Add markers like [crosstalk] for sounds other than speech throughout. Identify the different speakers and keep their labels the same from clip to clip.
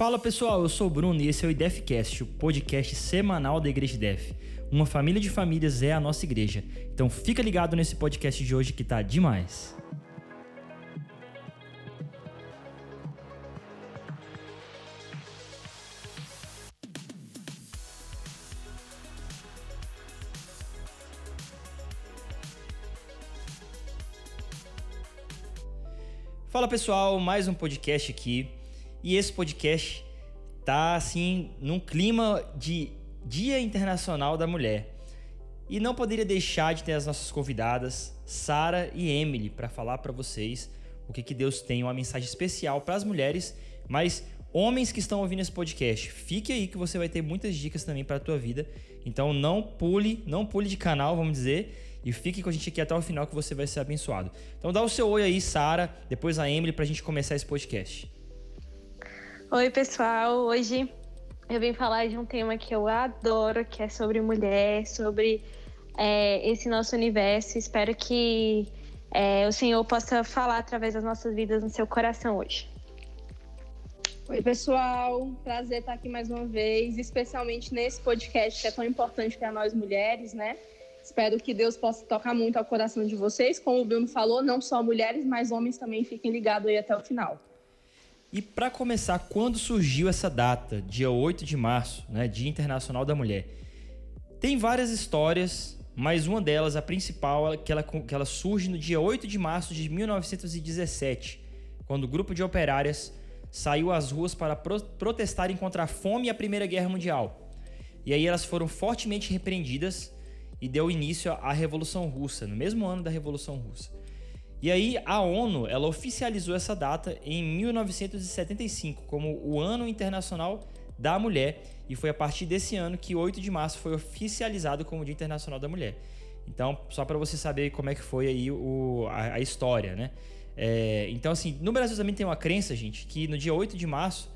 Speaker 1: Fala pessoal, eu sou o Bruno e esse é o IDEFcast, o podcast semanal da Igreja IDEF. Uma família de famílias é a nossa igreja. Então fica ligado nesse podcast de hoje que tá demais. Fala pessoal, mais um podcast aqui. E esse podcast tá assim num clima de Dia Internacional da Mulher. E não poderia deixar de ter as nossas convidadas, Sara e Emily, para falar para vocês o que, que Deus tem, uma mensagem especial para as mulheres, mas homens que estão ouvindo esse podcast, fique aí que você vai ter muitas dicas também para a tua vida. Então não pule, não pule de canal, vamos dizer, e fique com a gente aqui até o final que você vai ser abençoado. Então dá o seu oi aí, Sara, depois a Emily para a gente começar esse podcast.
Speaker 2: Oi, pessoal. Hoje eu vim falar de um tema que eu adoro, que é sobre mulher, sobre é, esse nosso universo. Espero que é, o Senhor possa falar através das nossas vidas no seu coração hoje.
Speaker 3: Oi, pessoal. Prazer estar aqui mais uma vez, especialmente nesse podcast que é tão importante para nós mulheres, né? Espero que Deus possa tocar muito ao coração de vocês. Como o Bruno falou, não só mulheres, mas homens também fiquem ligados aí até o final.
Speaker 1: E para começar, quando surgiu essa data, dia 8 de março, né, Dia Internacional da Mulher? Tem várias histórias, mas uma delas, a principal, é que ela, que ela surge no dia 8 de março de 1917, quando o grupo de operárias saiu às ruas para pro protestarem contra a fome e a Primeira Guerra Mundial. E aí elas foram fortemente repreendidas e deu início à Revolução Russa, no mesmo ano da Revolução Russa. E aí a ONU, ela oficializou essa data em 1975 como o Ano Internacional da Mulher, e foi a partir desse ano que 8 de março foi oficializado como Dia Internacional da Mulher. Então, só para você saber como é que foi aí o, a, a história, né? É, então, assim, no Brasil também tem uma crença, gente, que no dia 8 de março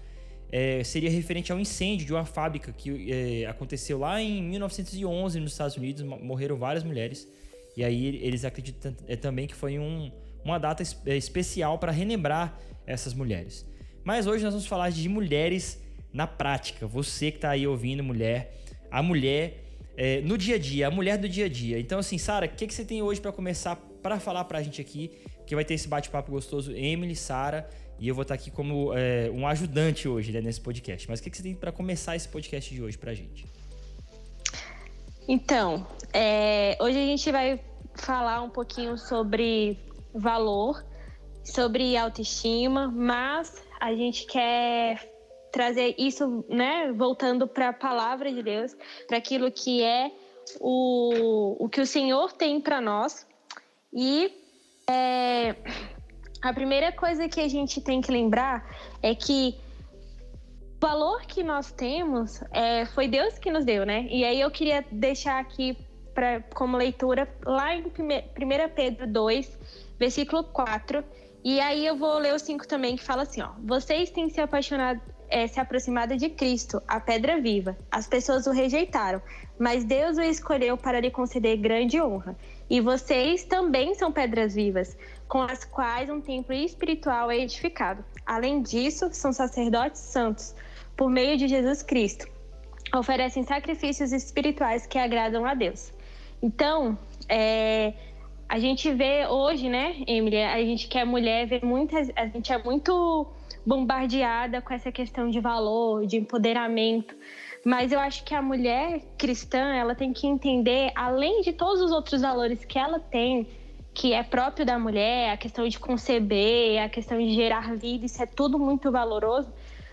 Speaker 1: é, seria referente ao incêndio de uma fábrica que é, aconteceu lá em 1911 nos Estados Unidos, morreram várias mulheres. E aí eles acreditam é, também que foi um, uma data é, especial para relembrar essas mulheres. Mas hoje nós vamos falar de mulheres na prática. Você que está aí ouvindo, mulher, a mulher é, no dia a dia, a mulher do dia a dia. Então, assim, Sara, o que, que você tem hoje para começar para falar para a gente aqui? Que vai ter esse bate-papo gostoso, Emily, Sara e eu vou estar aqui como é, um ajudante hoje né, nesse podcast. Mas o que, que você tem para começar esse podcast de hoje para gente?
Speaker 2: Então, é, hoje a gente vai falar um pouquinho sobre valor, sobre autoestima, mas a gente quer trazer isso, né, voltando para a palavra de Deus, para aquilo que é o, o que o Senhor tem para nós. E é, a primeira coisa que a gente tem que lembrar é que o valor que nós temos é, foi Deus que nos deu, né? E aí eu queria deixar aqui pra, como leitura lá em 1 Pedro 2, versículo 4. E aí eu vou ler o 5 também, que fala assim: ó, vocês têm se apaixonado, é, se aproximado de Cristo, a pedra viva. As pessoas o rejeitaram, mas Deus o escolheu para lhe conceder grande honra. E vocês também são pedras vivas, com as quais um templo espiritual é edificado. Além disso, são sacerdotes santos, por meio de Jesus Cristo. Oferecem sacrifícios espirituais que agradam a Deus. Então, é, a gente vê hoje, né, Emily, a gente que é mulher, vê muitas, a gente é muito bombardeada com essa questão de valor, de empoderamento. Mas eu acho que a mulher cristã, ela tem que entender, além de todos os outros valores que ela tem, que é próprio da mulher, a questão de conceber, a questão de gerar vida, isso é tudo muito valoroso,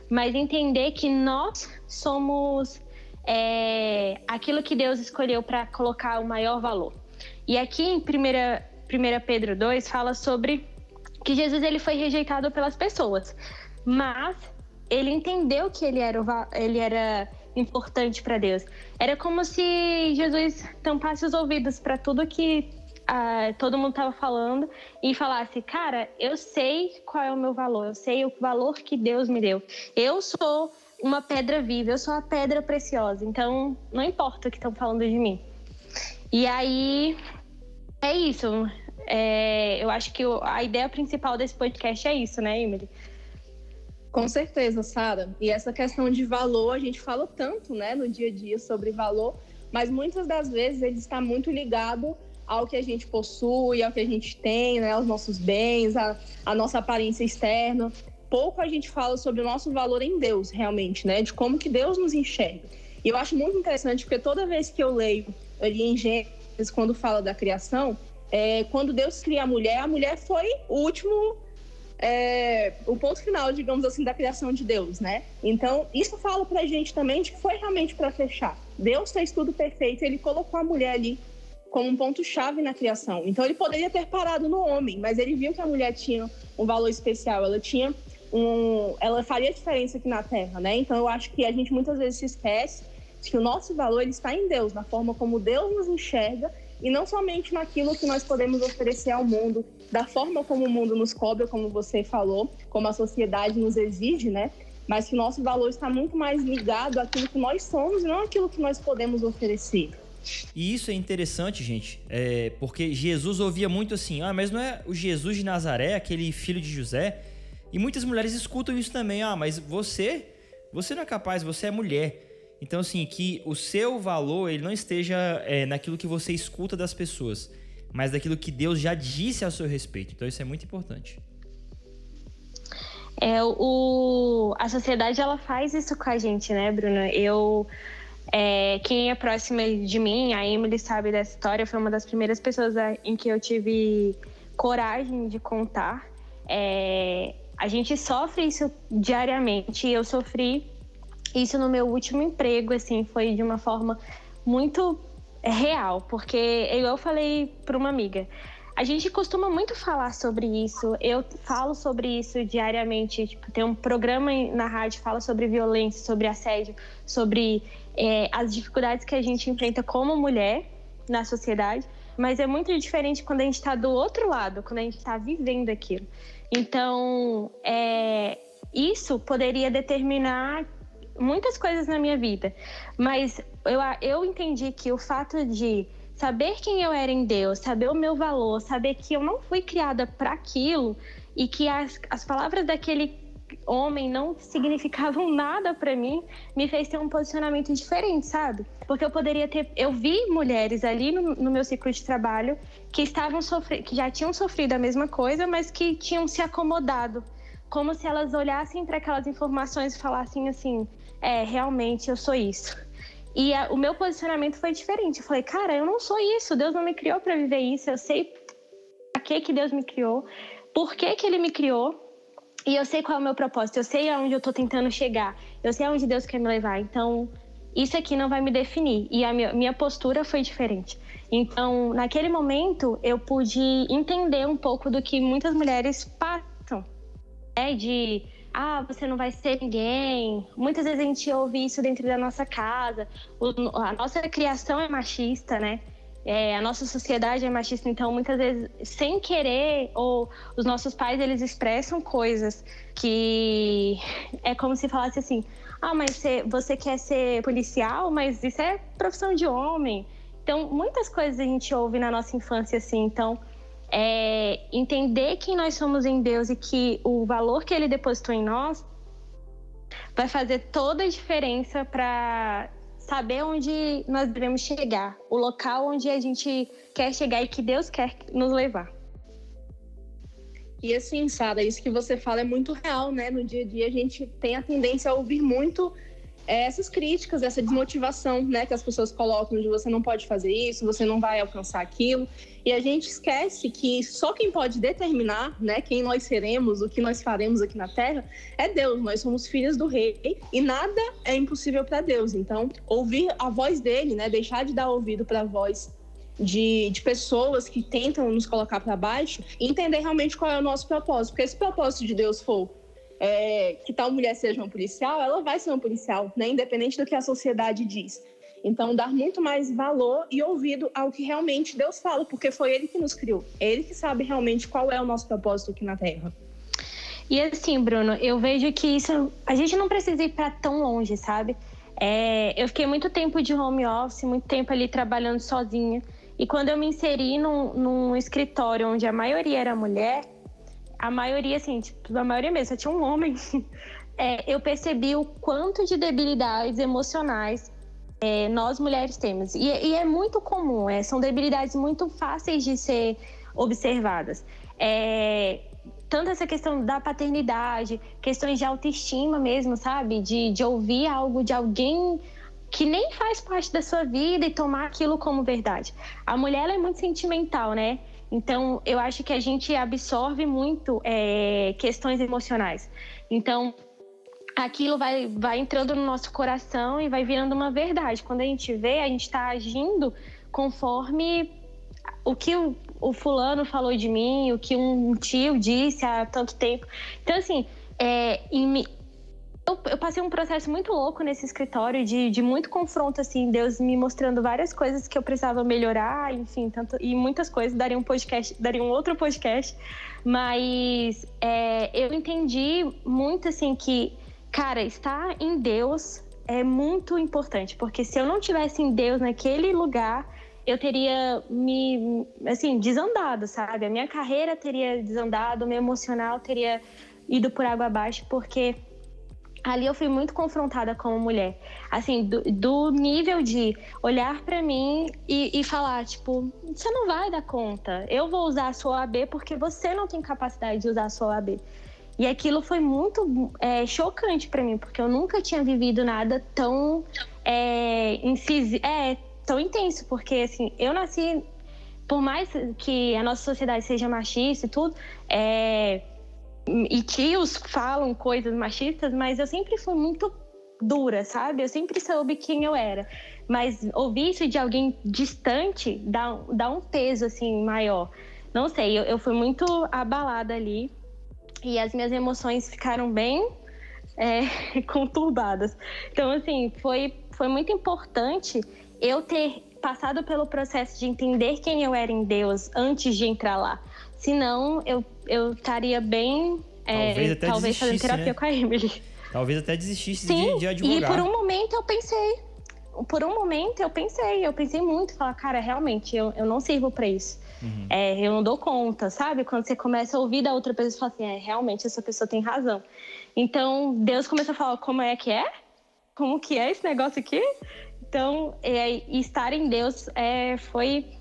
Speaker 2: mas entender que nós somos é, aquilo que Deus escolheu para colocar o maior valor. E aqui em 1 Pedro 2 fala sobre que Jesus ele foi rejeitado pelas pessoas, mas ele entendeu que ele era, ele era importante para Deus. Era como se Jesus tampasse os ouvidos para tudo que uh, todo mundo estava falando e falasse: Cara, eu sei qual é o meu valor, eu sei o valor que Deus me deu. Eu sou uma pedra viva, eu sou a pedra preciosa, então não importa o que estão falando de mim. E aí é isso. É, eu acho que a ideia principal desse podcast é isso, né, Emily?
Speaker 3: Com certeza, Sara. E essa questão de valor, a gente fala tanto, né, no dia a dia sobre valor, mas muitas das vezes ele está muito ligado ao que a gente possui, ao que a gente tem, né, aos nossos bens, a, a nossa aparência externa. Pouco a gente fala sobre o nosso valor em Deus, realmente, né, de como que Deus nos enxerga. E eu acho muito interessante porque toda vez que eu leio ali em Gênesis, quando fala da criação, é, quando Deus cria a mulher, a mulher foi o último é, o ponto final, digamos assim, da criação de Deus, né? Então, isso fala pra gente também de que foi realmente para fechar. Deus fez tudo perfeito, ele colocou a mulher ali como um ponto-chave na criação. Então, ele poderia ter parado no homem, mas ele viu que a mulher tinha um valor especial, ela tinha um. Ela faria diferença aqui na Terra, né? Então, eu acho que a gente muitas vezes se esquece que o nosso valor está em Deus, na forma como Deus nos enxerga e não somente naquilo que nós podemos oferecer ao mundo, da forma como o mundo nos cobra, como você falou, como a sociedade nos exige, né? Mas que o nosso valor está muito mais ligado àquilo que nós somos e não àquilo que nós podemos oferecer.
Speaker 1: E isso é interessante, gente, é, porque Jesus ouvia muito assim: ah, mas não é o Jesus de Nazaré, aquele filho de José? E muitas mulheres escutam isso também: ah, mas você, você não é capaz, você é mulher. Então, assim, que o seu valor ele não esteja é, naquilo que você escuta das pessoas, mas daquilo que Deus já disse a seu respeito. Então, isso é muito importante.
Speaker 2: É, o, a sociedade ela faz isso com a gente, né, Bruna? Eu, é, quem é próxima de mim, a Emily sabe dessa história, foi uma das primeiras pessoas em que eu tive coragem de contar. É, a gente sofre isso diariamente. Eu sofri isso no meu último emprego, assim, foi de uma forma muito real, porque eu falei para uma amiga, a gente costuma muito falar sobre isso. Eu falo sobre isso diariamente. Tipo, tem um programa na rádio que fala sobre violência, sobre assédio, sobre é, as dificuldades que a gente enfrenta como mulher na sociedade. Mas é muito diferente quando a gente está do outro lado, quando a gente está vivendo aquilo. Então, é, isso poderia determinar muitas coisas na minha vida, mas eu, eu entendi que o fato de saber quem eu era em Deus, saber o meu valor, saber que eu não fui criada para aquilo e que as, as palavras daquele homem não significavam [laughs] nada para mim, me fez ter um posicionamento diferente, sabe? Porque eu poderia ter, eu vi mulheres ali no, no meu ciclo de trabalho que estavam sofrendo, que já tinham sofrido a mesma coisa, mas que tinham se acomodado, como se elas olhassem para aquelas informações e falassem assim: é, realmente eu sou isso. E a, o meu posicionamento foi diferente. Eu falei, cara, eu não sou isso. Deus não me criou para viver isso. Eu sei para que que Deus me criou, por que que Ele me criou. E eu sei qual é o meu propósito. Eu sei aonde eu estou tentando chegar. Eu sei aonde Deus quer me levar. Então, isso aqui não vai me definir. E a minha, minha postura foi diferente. Então, naquele momento, eu pude entender um pouco do que muitas mulheres passam, né? De ah, você não vai ser ninguém. Muitas vezes a gente ouve isso dentro da nossa casa. O, a nossa criação é machista, né? É, a nossa sociedade é machista, então muitas vezes sem querer ou os nossos pais eles expressam coisas que é como se falasse assim: ah, mas você, você quer ser policial, mas isso é profissão de homem. Então muitas coisas a gente ouve na nossa infância assim. Então é, entender quem nós somos em Deus e que o valor que Ele depositou em nós vai fazer toda a diferença para saber onde nós devemos chegar, o local onde a gente quer chegar e que Deus quer nos levar.
Speaker 3: E assim, Sara, isso que você fala é muito real, né? No dia a dia a gente tem a tendência a ouvir muito essas críticas, essa desmotivação, né, que as pessoas colocam de você não pode fazer isso, você não vai alcançar aquilo. E a gente esquece que só quem pode determinar, né, quem nós seremos, o que nós faremos aqui na Terra, é Deus. Nós somos filhos do Rei e nada é impossível para Deus. Então, ouvir a voz dele, né, deixar de dar ouvido para a voz de, de, pessoas que tentam nos colocar para baixo entender realmente qual é o nosso propósito. Porque se o propósito de Deus for é, que tal mulher seja uma policial, ela vai ser uma policial, né? independente do que a sociedade diz. Então, dar muito mais valor e ouvido ao que realmente Deus fala, porque foi Ele que nos criou. É Ele que sabe realmente qual é o nosso propósito aqui na Terra.
Speaker 2: E assim, Bruno, eu vejo que isso. A gente não precisa ir para tão longe, sabe? É, eu fiquei muito tempo de home office, muito tempo ali trabalhando sozinha. E quando eu me inseri num, num escritório onde a maioria era mulher, a maioria, assim, tipo, a maioria mesmo, só tinha um homem [laughs] é, eu percebi o quanto de debilidades emocionais é, nós mulheres temos. E, e é muito comum, é, são debilidades muito fáceis de ser observadas. É, tanto essa questão da paternidade, questões de autoestima mesmo, sabe? De, de ouvir algo de alguém que nem faz parte da sua vida e tomar aquilo como verdade. A mulher é muito sentimental, né? Então, eu acho que a gente absorve muito é, questões emocionais. Então, aquilo vai, vai entrando no nosso coração e vai virando uma verdade. Quando a gente vê, a gente está agindo conforme o que o, o, fulano falou de mim, o que um tio disse há tanto tempo. Então, assim, é, em, eu, eu, passei um processo muito louco nesse escritório, de, de muito confronto, assim, Deus me mostrando várias coisas que eu precisava melhorar, enfim, tanto, e muitas coisas, daria um podcast, daria um outro podcast, mas é, eu entendi muito, assim, que Cara, estar em Deus é muito importante, porque se eu não tivesse em Deus naquele lugar, eu teria me, assim, desandado, sabe? A minha carreira teria desandado, o meu emocional teria ido por água abaixo, porque ali eu fui muito confrontada como mulher. Assim, do, do nível de olhar para mim e, e, falar, tipo, você não vai dar conta. Eu vou usar a sua OAB porque você não tem capacidade de usar a sua OAB. E aquilo foi muito é, chocante para mim, porque eu nunca tinha vivido nada tão é, é, tão intenso, porque assim, eu nasci, por mais que a nossa sociedade seja machista e tudo, é, e tios falam coisas machistas, mas eu sempre fui muito dura, sabe? Eu sempre soube quem eu era. Mas ouvir isso de alguém distante dá, dá um peso, assim, maior. Não sei, eu, eu fui muito abalada ali e as minhas emoções ficaram bem é, [laughs] conturbadas. Então, assim, foi, foi muito importante eu ter passado pelo processo de entender quem eu era em Deus antes de entrar lá. Senão, eu, eu estaria bem. É, talvez, até talvez fazendo terapia né? com a Emily.
Speaker 1: Talvez até desistisse Sim, de, de advogar.
Speaker 2: E por um momento eu pensei. Por um momento eu pensei, eu pensei muito, falar, cara, realmente, eu, eu não sirvo para isso. Uhum. É, eu não dou conta, sabe? Quando você começa a ouvir da outra pessoa, você fala assim, é, realmente essa pessoa tem razão. Então, Deus começa a falar, como é que é? Como que é esse negócio aqui? Então, é, estar em Deus é, foi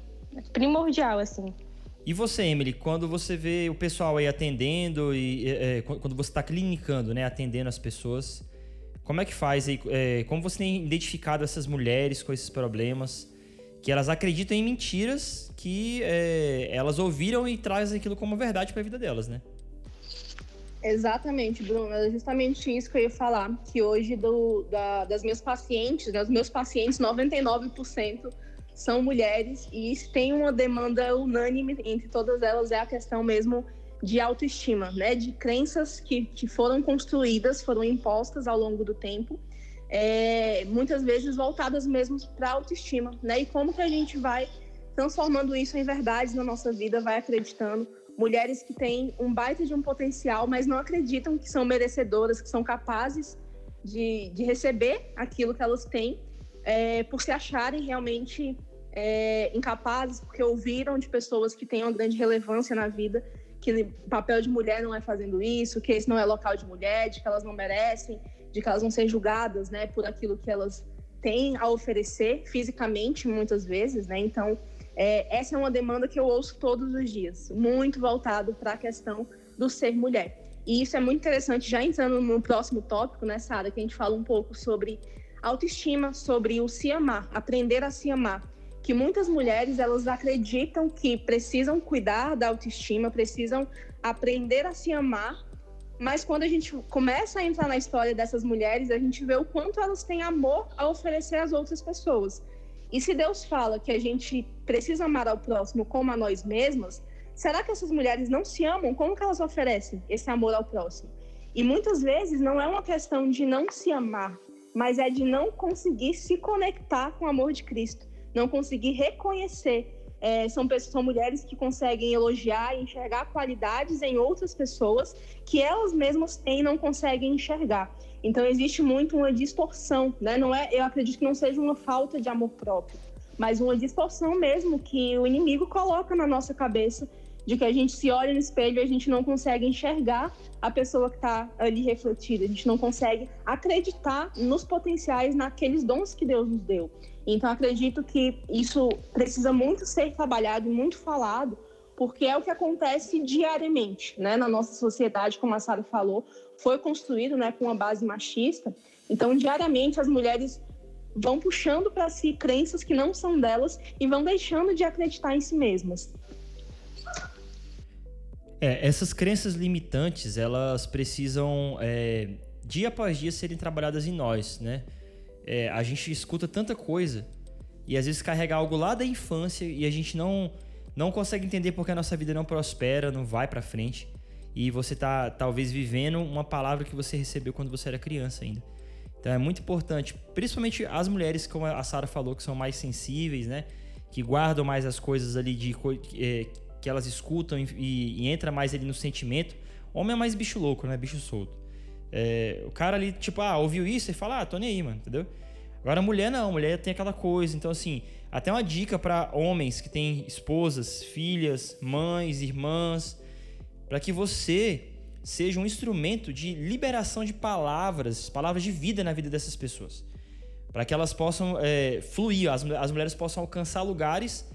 Speaker 2: primordial, assim.
Speaker 1: E você, Emily, quando você vê o pessoal aí atendendo e é, é quando você está clinicando, né, atendendo as pessoas, como é que faz aí? É, como você tem identificado essas mulheres com esses problemas? que elas acreditam em mentiras que é, elas ouviram e trazem aquilo como verdade para a vida delas, né?
Speaker 3: Exatamente, Bruno. É justamente isso que eu ia falar. Que hoje, do, da, das minhas pacientes, né, meus pacientes, 99% são mulheres. E se tem uma demanda unânime entre todas elas, é a questão mesmo de autoestima, né? De crenças que, que foram construídas, foram impostas ao longo do tempo é, muitas vezes voltadas mesmo para a autoestima, né? E como que a gente vai transformando isso em verdades na nossa vida, vai acreditando. Mulheres que têm um baita de um potencial, mas não acreditam que são merecedoras, que são capazes de, de receber aquilo que elas têm, é, por se acharem realmente é, incapazes, porque ouviram de pessoas que têm uma grande relevância na vida que o papel de mulher não é fazendo isso, que esse não é local de mulher, de que elas não merecem de que elas vão ser julgadas, né, por aquilo que elas têm a oferecer fisicamente, muitas vezes, né? Então, é, essa é uma demanda que eu ouço todos os dias, muito voltado para a questão do ser mulher. E isso é muito interessante, já entrando no próximo tópico, né, Sara, que a gente fala um pouco sobre autoestima, sobre o se amar, aprender a se amar. Que muitas mulheres elas acreditam que precisam cuidar da autoestima, precisam aprender a se amar mas quando a gente começa a entrar na história dessas mulheres, a gente vê o quanto elas têm amor a oferecer às outras pessoas. E se Deus fala que a gente precisa amar ao próximo como a nós mesmas, será que essas mulheres não se amam? Como que elas oferecem esse amor ao próximo? E muitas vezes não é uma questão de não se amar, mas é de não conseguir se conectar com o amor de Cristo, não conseguir reconhecer é, são, pessoas, são mulheres que conseguem elogiar e enxergar qualidades em outras pessoas que elas mesmas têm e não conseguem enxergar. Então existe muito uma distorção, né? Não é, eu acredito que não seja uma falta de amor próprio, mas uma distorção mesmo que o inimigo coloca na nossa cabeça de que a gente se olha no espelho e a gente não consegue enxergar a pessoa que está ali refletida, a gente não consegue acreditar nos potenciais, naqueles dons que Deus nos deu. Então, acredito que isso precisa muito ser trabalhado e muito falado, porque é o que acontece diariamente né, na nossa sociedade, como a Sara falou, foi construído né, com uma base machista. Então, diariamente, as mulheres vão puxando para si crenças que não são delas e vão deixando de acreditar em si mesmas.
Speaker 1: É, essas crenças limitantes, elas precisam é, dia após dia serem trabalhadas em nós, né? É, a gente escuta tanta coisa e às vezes carrega algo lá da infância e a gente não não consegue entender porque a nossa vida não prospera, não vai para frente e você tá talvez vivendo uma palavra que você recebeu quando você era criança ainda. Então é muito importante, principalmente as mulheres, como a Sara falou, que são mais sensíveis, né? Que guardam mais as coisas ali de é, que elas escutam e, e, entra mais ali no sentimento. Homem é mais bicho louco, né? Bicho solto. É, o cara ali, tipo, ah, ouviu isso e fala, ah, tô nem aí, mano, entendeu? Agora a mulher não, a mulher tem aquela coisa. Então, assim, até uma dica para homens que têm esposas, filhas, mães, irmãs, para que você seja um instrumento de liberação de palavras, palavras de vida na vida dessas pessoas. Para que elas possam é, fluir, as, as mulheres possam alcançar lugares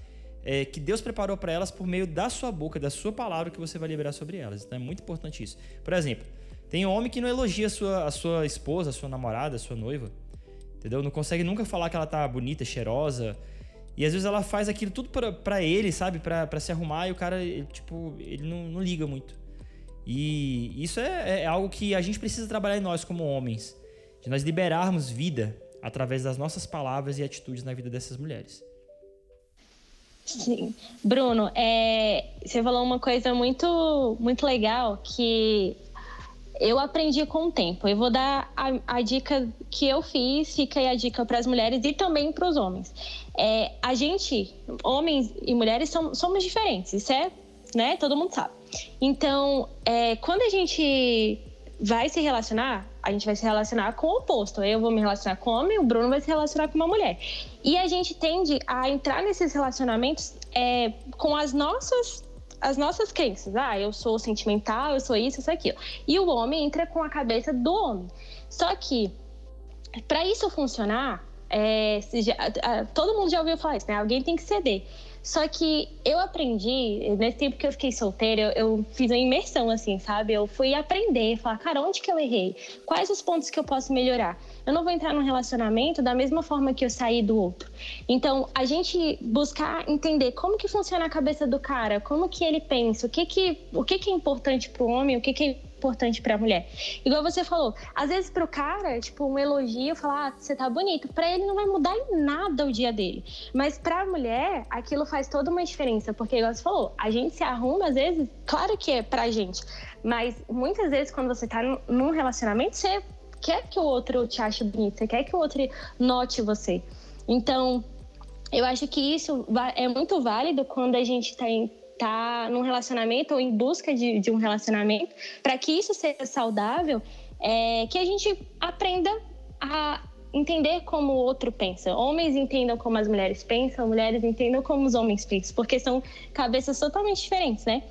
Speaker 1: é, que Deus preparou para elas por meio da sua boca, da sua palavra que você vai liberar sobre elas. Então é muito importante isso. Por exemplo, tem homem que não elogia a sua, a sua esposa, a sua namorada, a sua noiva. Entendeu? Não consegue nunca falar que ela tá bonita, cheirosa. E às vezes ela faz aquilo tudo para ele, sabe? para se arrumar e o cara, ele, tipo, ele não, não liga muito. E isso é, é, algo que a gente precisa trabalhar em nós como homens. De nós liberarmos vida através das nossas palavras e atitudes na vida dessas mulheres.
Speaker 2: Sim. Bruno, é, você falou uma coisa muito, muito legal que eu aprendi com o tempo. Eu vou dar a, a dica que eu fiz, fica aí a dica para as mulheres e também para os homens. É, a gente, homens e mulheres, somos, somos diferentes. Isso é, né? Todo mundo sabe. Então, é, quando a gente vai se relacionar, a gente vai se relacionar com o oposto. Eu vou me relacionar com homem, o Bruno vai se relacionar com uma mulher. E a gente tende a entrar nesses relacionamentos é, com as nossas as nossas crenças. Ah, eu sou sentimental, eu sou isso, sou aquilo. E o homem entra com a cabeça do homem. Só que, para isso funcionar, é, já, todo mundo já ouviu falar isso, né? Alguém tem que ceder. Só que eu aprendi, nesse tempo que eu fiquei solteira, eu, eu, fiz uma imersão, assim, sabe? Eu fui aprender, falar, cara, onde que eu errei? Quais os pontos que eu posso melhorar? Eu não vou entrar num relacionamento da mesma forma que eu saí do outro. Então, a gente buscar entender como que funciona a cabeça do cara, como que ele pensa, o que que, o que, que é importante para o homem, o que, que é importante para a mulher. Igual você falou, às vezes para o cara, tipo, um elogio, falar, ah, você tá bonito, para ele não vai mudar em nada o dia dele. Mas para a mulher, aquilo faz toda uma diferença, porque igual você falou, a gente se arruma às vezes, claro que é pra gente, mas muitas vezes quando você tá num relacionamento, você quer que o outro te ache bonito, você quer que o outro note você. Então, eu acho que isso é muito válido quando a gente está em tá num relacionamento ou em busca de, de um relacionamento, para que isso seja saudável, é, que a gente aprenda a entender como o outro pensa. Homens entendam como as mulheres pensam, mulheres entendam como os homens pensam, porque são cabeças totalmente diferentes, né?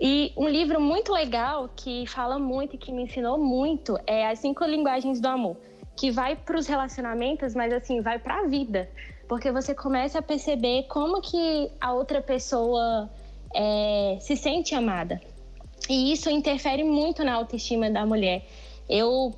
Speaker 2: E um livro muito legal que fala muito e que me ensinou muito é As Cinco Linguagens do Amor, que vai para os relacionamentos, mas assim, vai para a vida. Porque você começa a perceber como que a outra pessoa é, se sente amada. E isso interfere muito na autoestima da mulher. Eu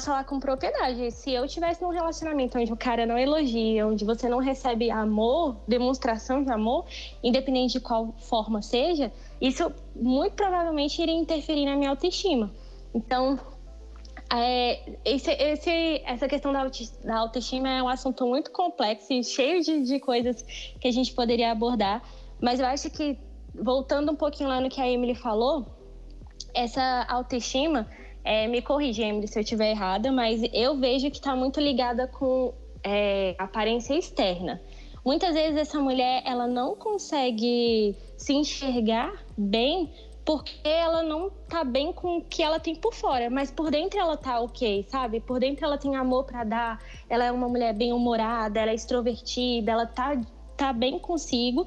Speaker 2: falar com propriedade. Se eu tivesse num relacionamento onde o cara não elogia, onde você não recebe amor, demonstração de amor, independente de qual forma seja, isso muito provavelmente iria interferir na minha autoestima. Então, é, esse, esse, essa questão da, da, autoestima é um assunto muito complexo e cheio de, de coisas que a gente poderia abordar. Mas eu acho que, voltando um pouquinho lá no que a Emily falou, essa autoestima, é, me corrija, Emily, se eu estiver errada, mas eu vejo que está muito ligada com é, aparência externa. Muitas vezes essa mulher ela não consegue se enxergar bem porque ela não tá bem com o que ela tem por fora, mas por dentro ela tá ok, sabe? Por dentro ela tem amor para dar, ela é uma mulher bem humorada, ela é extrovertida, ela tá, tá bem consigo,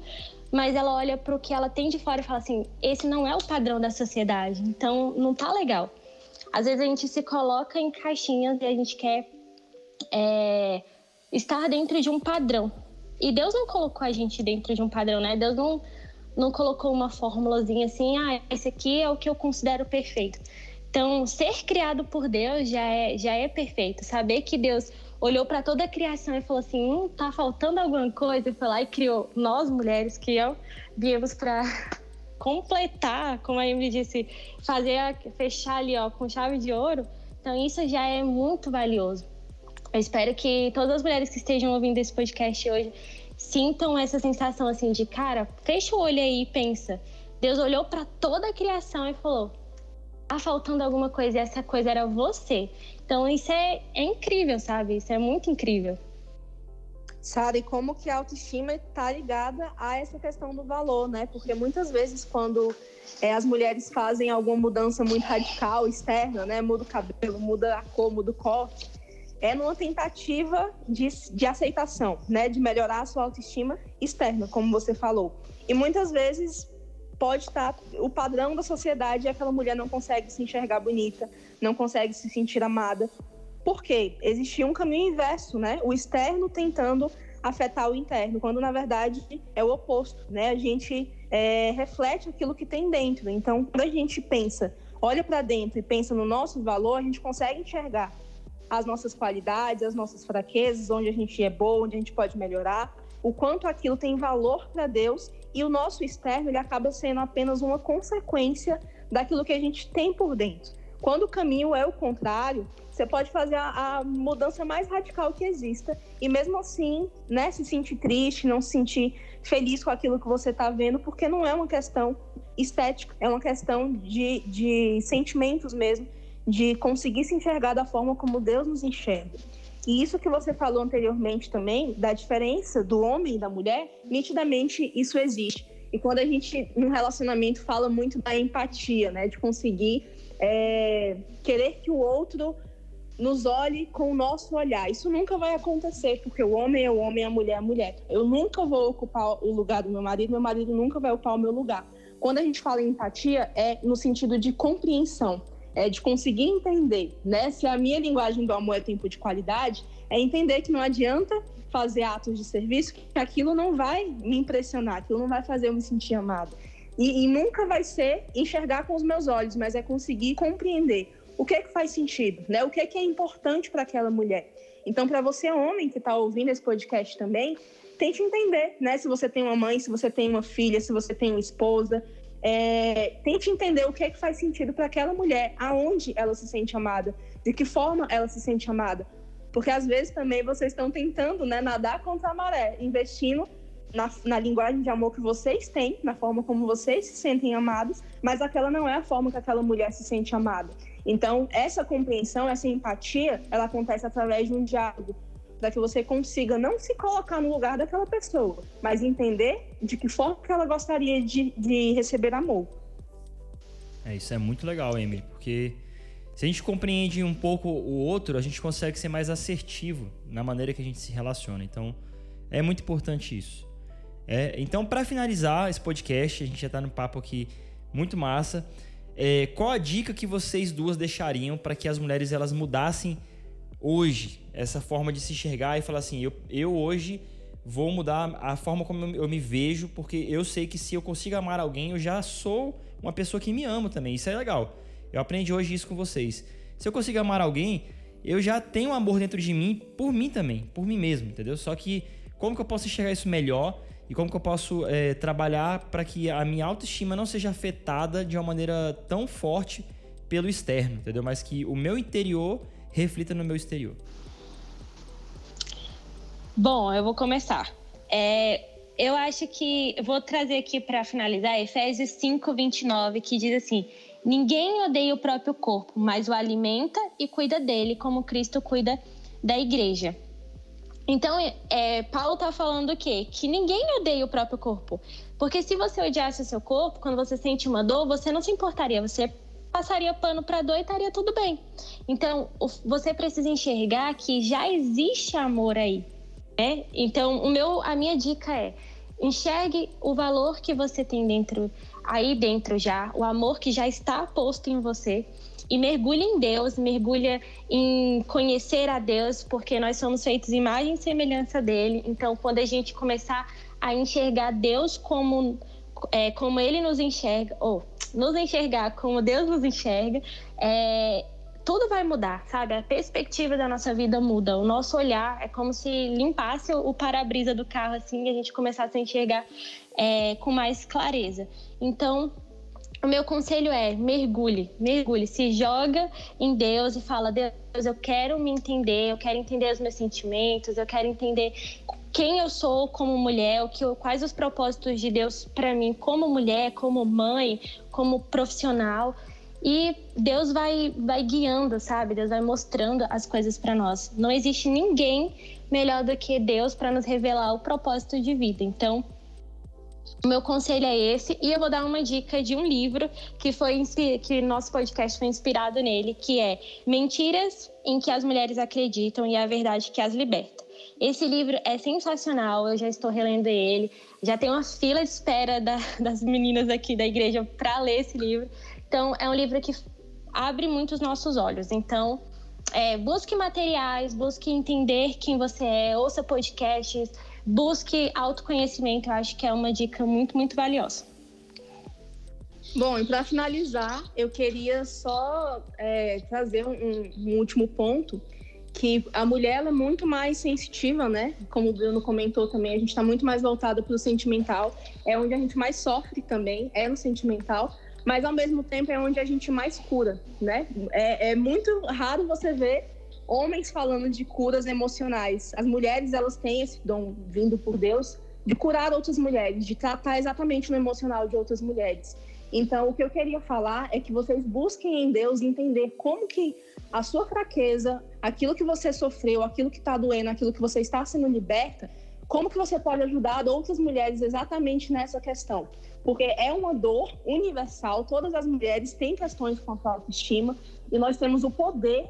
Speaker 2: mas ela olha para o que ela tem de fora e fala assim: esse não é o padrão da sociedade, então não tá legal. Às vezes a gente se coloca em caixinhas e a gente quer é, estar dentro de um padrão. E Deus não colocou a gente dentro de um padrão, né? Deus não, não colocou uma formulazinha assim, ah, esse aqui é o que eu considero perfeito. Então, ser criado por Deus já é, já é perfeito. Saber que Deus olhou para toda a criação e falou assim: hum, tá faltando alguma coisa, e foi lá e criou nós mulheres que eu viemos para completar, como a Emily disse, fazer a, fechar ali ó, com chave de ouro. Então, isso já é muito valioso. Eu espero que todas as mulheres que estejam ouvindo esse podcast hoje sintam essa sensação assim de, cara, fecha o olho aí e pensa. Deus olhou para toda a criação e falou: tá faltando alguma coisa e essa coisa era você. Então isso é, é incrível, sabe? Isso é muito incrível.
Speaker 3: Sara, e como que a autoestima está ligada a essa questão do valor, né? Porque muitas vezes quando é, as mulheres fazem alguma mudança muito radical externa, né? Muda o cabelo, muda a cor, muda o corte, é numa tentativa de, de aceitação, né? De melhorar a sua autoestima externa, como você falou. E muitas vezes pode estar o padrão da sociedade é aquela mulher não consegue se enxergar bonita, não consegue se sentir amada. Por quê? Existia um caminho inverso, né? O externo tentando afetar o interno, quando na verdade é o oposto, né? A gente é, reflete aquilo que tem dentro. Então, quando a gente pensa, olha para dentro e pensa no nosso valor, a gente consegue enxergar as nossas qualidades, as nossas fraquezas, onde a gente é bom, onde a gente pode melhorar, o quanto aquilo tem valor para Deus e o nosso externo ele acaba sendo apenas uma consequência daquilo que a gente tem por dentro. Quando o caminho é o contrário, você pode fazer a, a mudança mais radical que exista e mesmo assim, né, se sentir triste, não se sentir feliz com aquilo que você está vendo, porque não é uma questão estética, é uma questão de, de sentimentos mesmo, de conseguir se enxergar da forma como Deus nos enxerga. E isso que você falou anteriormente também, da diferença do homem e da mulher, nitidamente isso existe. E quando a gente, num relacionamento, fala muito da empatia, né? De conseguir é, querer que o outro nos olhe com o nosso olhar. Isso nunca vai acontecer, porque o homem é o homem, a mulher é a mulher. Eu nunca vou ocupar o lugar do meu marido, meu marido nunca vai ocupar o meu lugar. Quando a gente fala em empatia, é no sentido de compreensão é de conseguir entender, né? Se a minha linguagem do amor é tempo de qualidade, é entender que não adianta fazer atos de serviço, que aquilo não vai me impressionar, aquilo não vai fazer eu me sentir amado. E, e nunca vai ser enxergar com os meus olhos, mas é conseguir compreender o que é que faz sentido, né? O que é que é importante para aquela mulher. Então, para você homem que está ouvindo esse podcast também, tente entender, né? Se você tem uma mãe, se você tem uma filha, se você tem uma esposa, é, tente entender o que é que faz sentido para aquela mulher, aonde ela se sente amada, de que forma ela se sente amada. Porque às vezes também vocês estão tentando né, nadar contra a maré, investindo na, na, linguagem de amor que vocês têm, na forma como vocês se sentem amados, mas aquela não é a forma que aquela mulher se sente amada. Então, essa compreensão, essa empatia, ela acontece através de um diálogo, para que você consiga não se colocar no lugar daquela pessoa, mas entender de que forma que ela gostaria de, de receber amor.
Speaker 1: É, isso é muito legal, Emily, porque se a gente compreende um pouco o outro, a gente consegue ser mais assertivo na maneira que a gente se relaciona. Então, é muito importante isso. É, então, para finalizar esse podcast, a gente já está no papo aqui muito massa. É, qual a dica que vocês duas deixariam para que as mulheres elas mudassem hoje, essa forma de se enxergar e falar assim, eu, eu hoje vou mudar a forma como eu me vejo, porque eu sei que se eu consigo amar alguém, eu já sou uma pessoa que me ama também. Isso é legal. Eu aprendi hoje isso com vocês. Se eu consigo amar alguém, eu já tenho amor dentro de mim por mim também, por mim mesmo, entendeu? Só que como que eu posso enxergar isso melhor e como que eu posso é, trabalhar para que a minha autoestima não seja afetada de uma maneira tão forte pelo externo, entendeu? Mas que o meu interior reflita no meu exterior?
Speaker 2: Bom, eu vou começar. É, eu acho que vou trazer aqui para finalizar Efésios 5, 29, que diz assim: Ninguém odeia o próprio corpo, mas o alimenta e cuida dele, como Cristo cuida da igreja. Então, é, Paulo está falando o quê? Que ninguém odeia o próprio corpo. Porque se você odiasse o seu corpo, quando você sente uma dor, você não se importaria, você passaria pano para dor e estaria tudo bem. Então, você precisa enxergar que já existe amor aí. Né? Então, o meu, a minha dica é enxergue o valor que você tem dentro, aí dentro já, o amor que já está posto em você e mergulhe em Deus, mergulha em conhecer a Deus, porque nós somos feitos imagem e semelhança dele. Então, quando a gente começar a enxergar Deus como é, como Ele nos enxerga, ou nos enxergar como Deus nos enxerga, é, tudo vai mudar, sabe? A perspectiva da nossa vida muda. O nosso olhar é como se limpasse o para-brisa do carro assim e a gente começasse a enxergar é, com mais clareza. Então, o meu conselho é mergulhe, mergulhe, se joga em Deus e fala: Deus, eu quero me entender, eu quero entender os meus sentimentos, eu quero entender quem eu sou como mulher, o que, quais os propósitos de Deus para mim como mulher, como mãe, como profissional. E Deus vai, vai guiando, sabe? Deus vai mostrando as coisas para nós. Não existe ninguém melhor do que Deus para nos revelar o propósito de vida. Então, meu conselho é esse e eu vou dar uma dica de um livro que foi que nosso podcast foi inspirado nele, que é Mentiras em que as mulheres acreditam e a verdade que as liberta. Esse livro é sensacional, eu já estou relendo ele, já tem uma fila de espera da, [laughs] das meninas aqui da igreja para ler esse livro. Então, é um livro que abre muito os nossos olhos. Então, é, busque materiais, busque entender quem você é, ouça podcasts, busque autoconhecimento. Eu acho que é uma dica muito, muito valiosa.
Speaker 3: Bom, e para finalizar, eu queria só é, trazer um, um, último ponto, que a mulher é muito mais sensitiva, né? Como o Bruno comentou também, a gente está muito mais voltada para o sentimental, é onde a gente mais sofre também, é no sentimental, mas ao mesmo tempo é onde a gente mais cura, né? É, é muito raro você ver homens falando de curas emocionais. As mulheres, elas têm esse dom vindo por Deus de curar outras mulheres, de tratar exatamente no emocional de outras mulheres. Então, o que eu queria falar é que vocês busquem em Deus entender como que a sua fraqueza, aquilo que você sofreu, aquilo que está doendo, aquilo que você está sendo liberta, como que você pode ajudar outras mulheres exatamente nessa questão. Porque é uma dor universal, todas as mulheres têm questões com a autoestima e nós temos o poder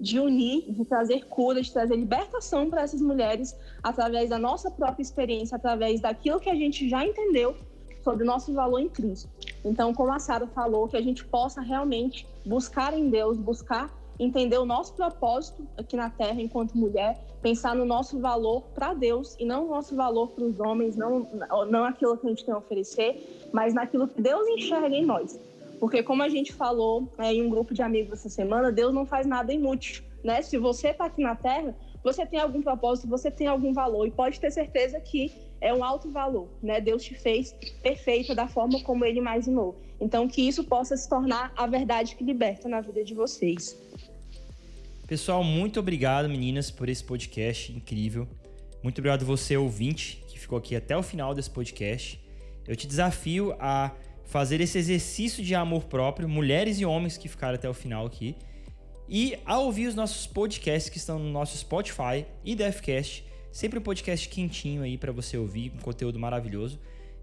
Speaker 3: de unir, de trazer cura, de trazer libertação para essas mulheres através da nossa própria experiência, através daquilo que a gente já entendeu sobre o nosso valor em Cristo. Então, como a Sara falou, que a gente possa realmente buscar em Deus, buscar entender o nosso propósito aqui na Terra enquanto mulher, pensar no nosso valor para Deus e não o nosso valor para os homens, não, não aquilo que a gente tem a oferecer, mas naquilo que Deus enxerga em nós. Porque como a gente falou é, em um grupo de amigos essa semana, Deus não faz nada inútil, né? Se você está aqui na Terra, você tem algum propósito, você tem algum valor e pode ter certeza que é um alto valor, né? Deus te fez perfeita da forma como Ele imaginou. Então que isso possa se tornar a verdade que liberta na vida de vocês.
Speaker 1: Pessoal, muito obrigado, meninas, por esse podcast incrível. Muito obrigado você, ouvinte, que ficou aqui até o final desse podcast. Eu te desafio a fazer esse exercício de amor próprio, mulheres e homens que ficaram até o final aqui, e a ouvir os nossos podcasts que estão no nosso Spotify e Deathcast, sempre um podcast quentinho aí para você ouvir, com conteúdo maravilhoso,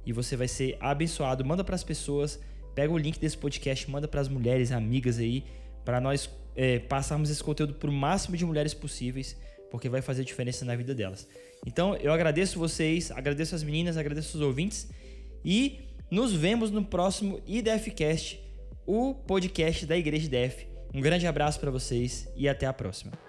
Speaker 1: e você vai ser abençoado. Manda para as pessoas, pega o link desse podcast, manda para as mulheres, amigas aí, para nós é, passarmos esse conteúdo para o máximo de mulheres possíveis, porque vai fazer diferença na vida delas. Então, eu agradeço vocês, agradeço as meninas, agradeço os ouvintes e nos vemos no próximo IDFcast, o podcast da Igreja IDF. Um grande abraço para vocês e até a próxima.